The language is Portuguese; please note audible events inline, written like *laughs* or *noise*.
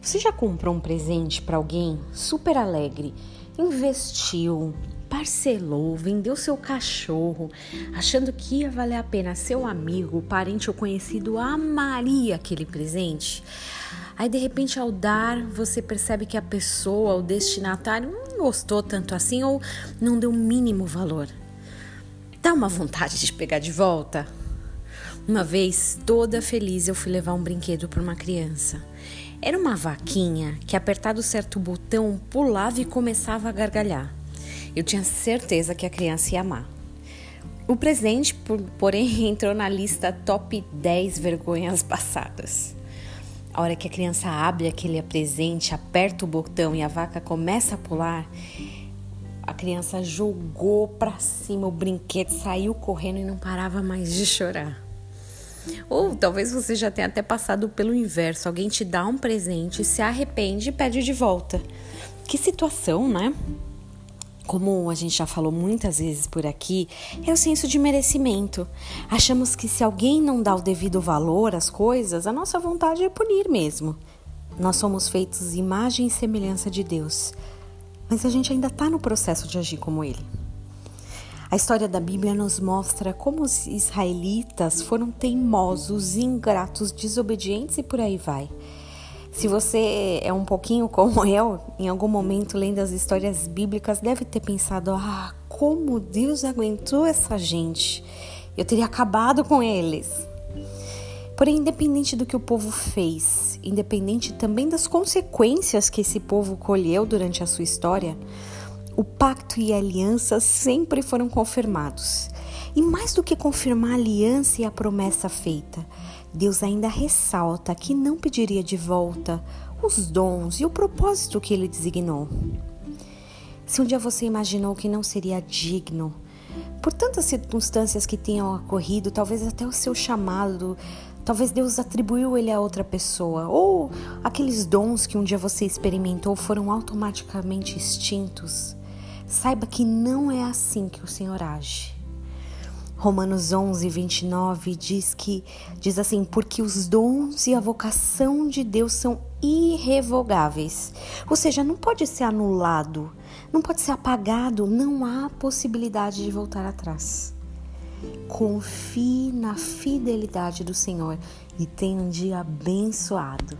Você já comprou um presente para alguém super alegre, investiu, parcelou, vendeu seu cachorro, achando que ia valer a pena seu amigo, parente ou conhecido amaria aquele presente? Aí de repente ao dar, você percebe que a pessoa, o destinatário, não gostou tanto assim ou não deu o mínimo valor. Dá uma vontade de pegar de volta? Uma vez, toda feliz, eu fui levar um brinquedo para uma criança. Era uma vaquinha que, apertado certo botão, pulava e começava a gargalhar. Eu tinha certeza que a criança ia amar. O presente, porém, *laughs* entrou na lista top 10 vergonhas passadas. A hora que a criança abre aquele presente, aperta o botão e a vaca começa a pular, a criança jogou para cima o brinquedo, saiu correndo e não parava mais de chorar. Ou talvez você já tenha até passado pelo inverso. Alguém te dá um presente, se arrepende e pede de volta. Que situação, né? Como a gente já falou muitas vezes por aqui, é o senso de merecimento. Achamos que se alguém não dá o devido valor às coisas, a nossa vontade é punir mesmo. Nós somos feitos imagem e semelhança de Deus, mas a gente ainda está no processo de agir como Ele. A história da Bíblia nos mostra como os israelitas foram teimosos, ingratos, desobedientes e por aí vai. Se você é um pouquinho *laughs* como eu, em algum momento lendo as histórias bíblicas, deve ter pensado: ah, como Deus aguentou essa gente? Eu teria acabado com eles. Porém, independente do que o povo fez, independente também das consequências que esse povo colheu durante a sua história, o pacto e a aliança sempre foram confirmados. E mais do que confirmar a aliança e a promessa feita, Deus ainda ressalta que não pediria de volta os dons e o propósito que ele designou. Se um dia você imaginou que não seria digno, por tantas circunstâncias que tenham ocorrido, talvez até o seu chamado, talvez Deus atribuiu ele a outra pessoa, ou aqueles dons que um dia você experimentou foram automaticamente extintos. Saiba que não é assim que o Senhor age. Romanos 11, 29 diz que diz assim: porque os dons e a vocação de Deus são irrevogáveis. Ou seja, não pode ser anulado, não pode ser apagado, não há possibilidade de voltar atrás. Confie na fidelidade do Senhor e tenha um dia abençoado.